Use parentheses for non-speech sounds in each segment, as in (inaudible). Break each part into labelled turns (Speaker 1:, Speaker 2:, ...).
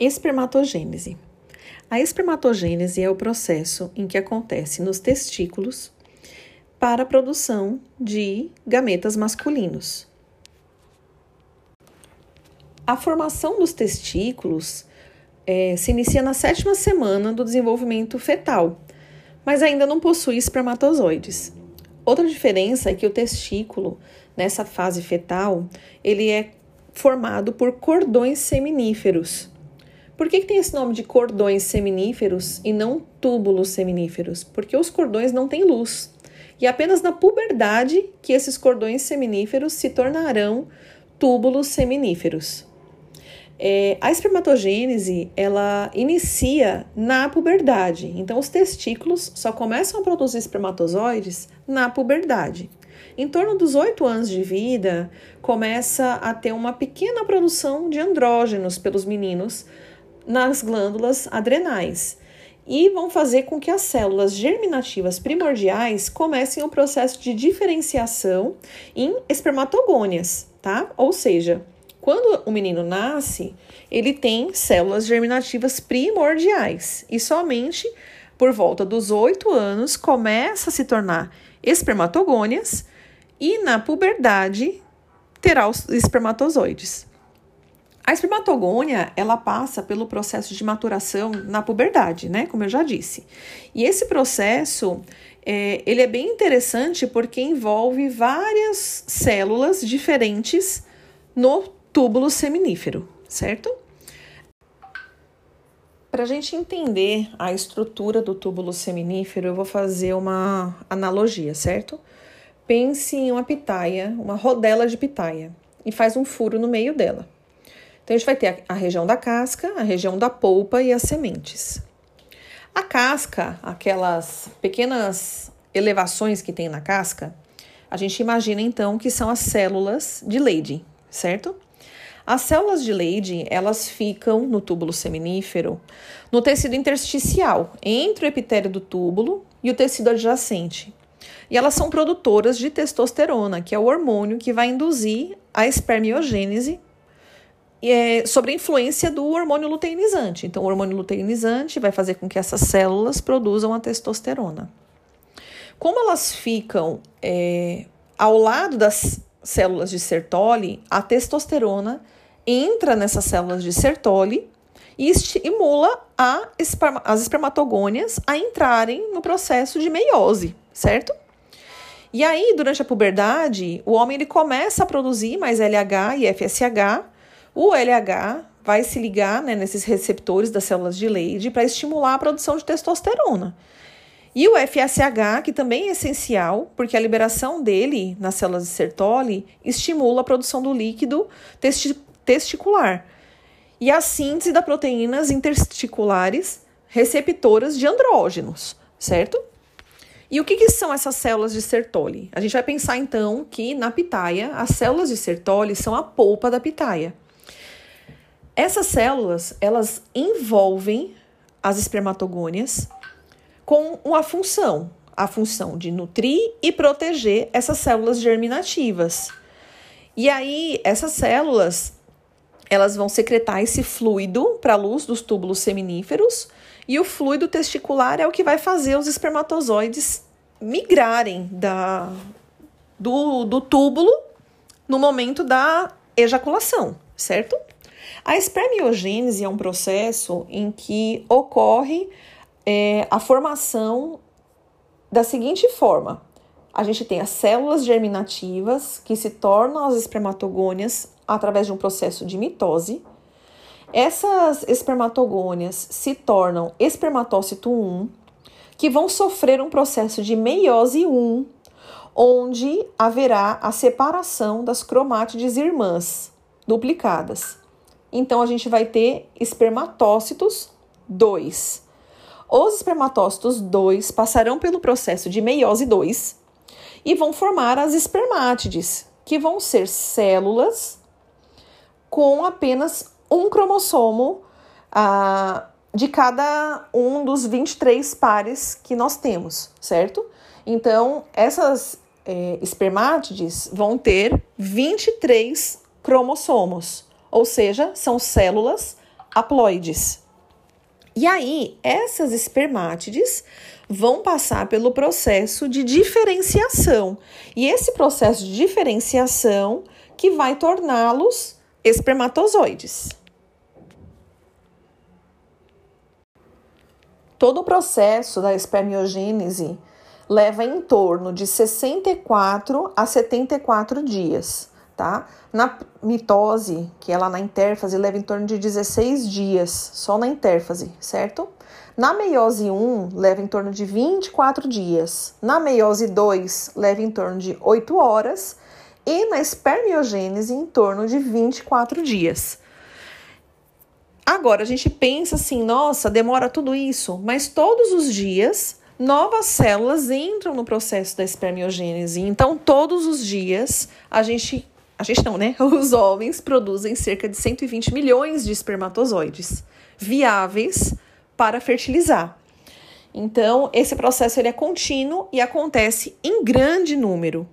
Speaker 1: Espermatogênese. A espermatogênese é o processo em que acontece nos testículos para a produção de gametas masculinos. A formação dos testículos é, se inicia na sétima semana do desenvolvimento fetal, mas ainda não possui espermatozoides. Outra diferença é que o testículo, nessa fase fetal, ele é formado por cordões seminíferos por que, que tem esse nome de cordões seminíferos e não túbulos seminíferos? Porque os cordões não têm luz. E apenas na puberdade que esses cordões seminíferos se tornarão túbulos seminíferos. É, a espermatogênese ela inicia na puberdade, então os testículos só começam a produzir espermatozoides na puberdade. Em torno dos oito anos de vida, começa a ter uma pequena produção de andrógenos pelos meninos, nas glândulas adrenais e vão fazer com que as células germinativas primordiais comecem o processo de diferenciação em espermatogônias, tá? Ou seja, quando o menino nasce, ele tem células germinativas primordiais e somente por volta dos oito anos começa a se tornar espermatogônias e na puberdade terá os espermatozoides. A espermatogônia, ela passa pelo processo de maturação na puberdade, né? Como eu já disse. E esse processo, é, ele é bem interessante porque envolve várias células diferentes no túbulo seminífero, certo? Para a gente entender a estrutura do túbulo seminífero, eu vou fazer uma analogia, certo? Pense em uma pitaia, uma rodela de pitaia, e faz um furo no meio dela. Então, a gente vai ter a, região da casca, a região da polpa e as sementes. A casca, aquelas pequenas elevações que tem na casca, a gente imagina então que são as células de Leydig, certo? As células de Leydig, elas ficam no túbulo seminífero, no tecido intersticial, entre o epitélio do túbulo e o tecido adjacente. E elas são produtoras de testosterona, que é o hormônio que vai induzir a espermiogênese é, sobre a influência do hormônio luteinizante. Então, o hormônio luteinizante vai fazer com que essas células produzam a testosterona. Como elas ficam é, ao lado das células de Sertoli, a testosterona entra nessas células de Sertoli e estimula a esperma, as espermatogônias a entrarem no processo de meiose, certo? E aí, durante a puberdade, o homem ele começa a produzir mais LH e FSH, o LH vai se ligar né, nesses receptores das células de Leydig para estimular a produção de testosterona. E o FSH, que também é essencial, porque a liberação dele nas células de Sertoli estimula a produção do líquido testi testicular e a síntese das proteínas intersticiulares receptoras de andrógenos, certo? E o que, que, são essas células de Sertoli? A gente vai pensar então que na pitaia, as células de Sertoli são a polpa da pitaia. Essas células, elas envolvem as espermatogônias com uma função, a função de nutrir e proteger essas células germinativas. E aí, essas células, elas vão secretar esse fluido para a luz dos túbulos seminíferos, e o fluido testicular é o que vai fazer os espermatozoides migrarem da, do, do túbulo no momento da ejaculação, certo? A espermiogênese é um processo em que ocorre é, a formação da seguinte forma: a gente tem as células germinativas que se tornam as espermatogônias através de um processo de mitose. Essas espermatogônias se tornam espermatócito 1, que vão sofrer um processo de meiose 1, onde haverá a separação das cromátides irmãs duplicadas. Então a gente vai ter espermatócitos 2. Os espermatócitos 2 passarão pelo processo de meiose 2 e vão formar as espermátides, que vão ser células com apenas um cromossomo ah, de cada um dos 23 pares que nós temos, certo? Então, essas é, espermátides vão ter 23 cromossomos ou seja, são células haploides. E aí, essas espermátides vão passar pelo processo de diferenciação. E esse processo de diferenciação que vai torná-los espermatozoides. Todo o processo da espermiogênese leva em torno de 64 a 74 dias tá? Na mitose, que é lá na intérfase, leva em torno de 16 dias, só na intérfase, certo? Na meiose 1, leva em torno de 24 dias. Na meiose 2, leva em torno de 8 horas. E na espermiogênese, em torno de 24 dias. Agora, a gente pensa assim, nossa, demora tudo isso, mas todos os dias novas células entram no processo da espermiogênese. Então, todos os dias a gente a gente não, né? (laughs) Os homens produzem cerca de 120 milhões de espermatozoides viáveis para fertilizar. Então, esse processo ele é contínuo e acontece em grande número.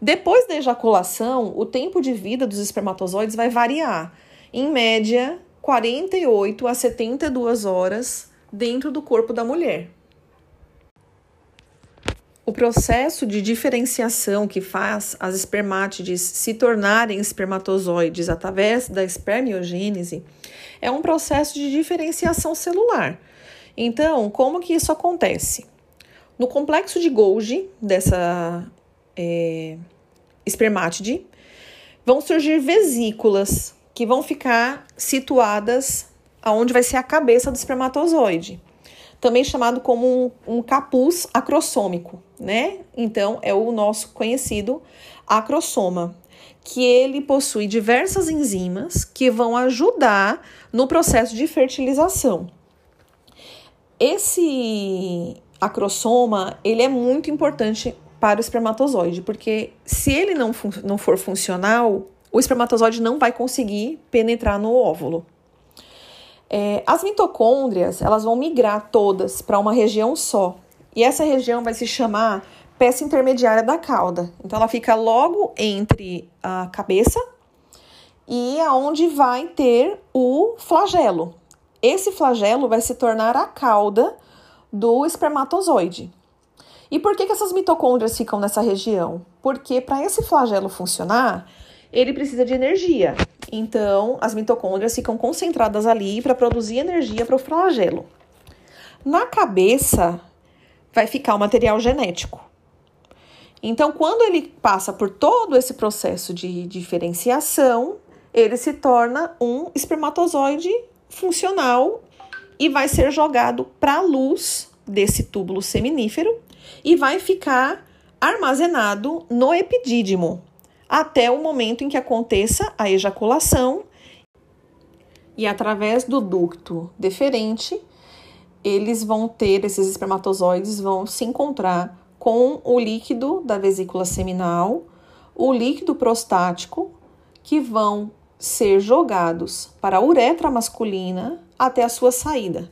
Speaker 1: Depois da ejaculação, o tempo de vida dos espermatozoides vai variar, em média 48 a 72 horas dentro do corpo da mulher. O processo de diferenciação que faz as espermátides se tornarem espermatozoides através da espermiogênese é um processo de diferenciação celular. Então, como que isso acontece? No complexo de Golgi dessa é, espermátide, vão surgir vesículas que vão ficar situadas aonde vai ser a cabeça do espermatozoide também chamado como um, um capuz acrossômico, né? Então, é o nosso conhecido acrossoma, que ele possui diversas enzimas que vão ajudar no processo de fertilização. Esse acrossoma, ele é muito importante para o espermatozoide, porque se ele não, não for funcional, o espermatozoide não vai conseguir penetrar no óvulo. É, as mitocôndrias elas vão migrar todas para uma região só. E essa região vai se chamar peça intermediária da cauda. Então ela fica logo entre a cabeça e aonde vai ter o flagelo. Esse flagelo vai se tornar a cauda do espermatozoide. E por que, que essas mitocôndrias ficam nessa região? Porque para esse flagelo funcionar, ele precisa de energia. Então, as mitocôndrias ficam concentradas ali para produzir energia para o flagelo. Na cabeça vai ficar o material genético. Então, quando ele passa por todo esse processo de diferenciação, ele se torna um espermatozoide funcional e vai ser jogado para a luz desse túbulo seminífero e vai ficar armazenado no epidídimo, até o momento em que aconteça a ejaculação e através do ducto deferente eles vão ter esses espermatozoides vão se encontrar com o líquido da vesícula seminal, o líquido prostático, que vão ser jogados para a uretra masculina até a sua saída.